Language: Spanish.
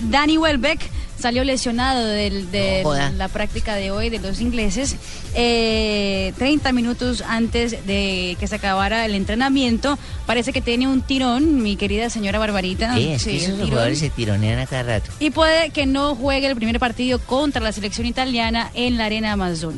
Danny Welbeck salió lesionado de la práctica de hoy de los ingleses eh, 30 minutos antes de que se acabara el entrenamiento. Parece que tiene un tirón, mi querida señora Barbarita. Sí, que esos jugadores se tironean a cada rato. Y puede que no juegue el primer partido contra la selección italiana en la Arena Amazon.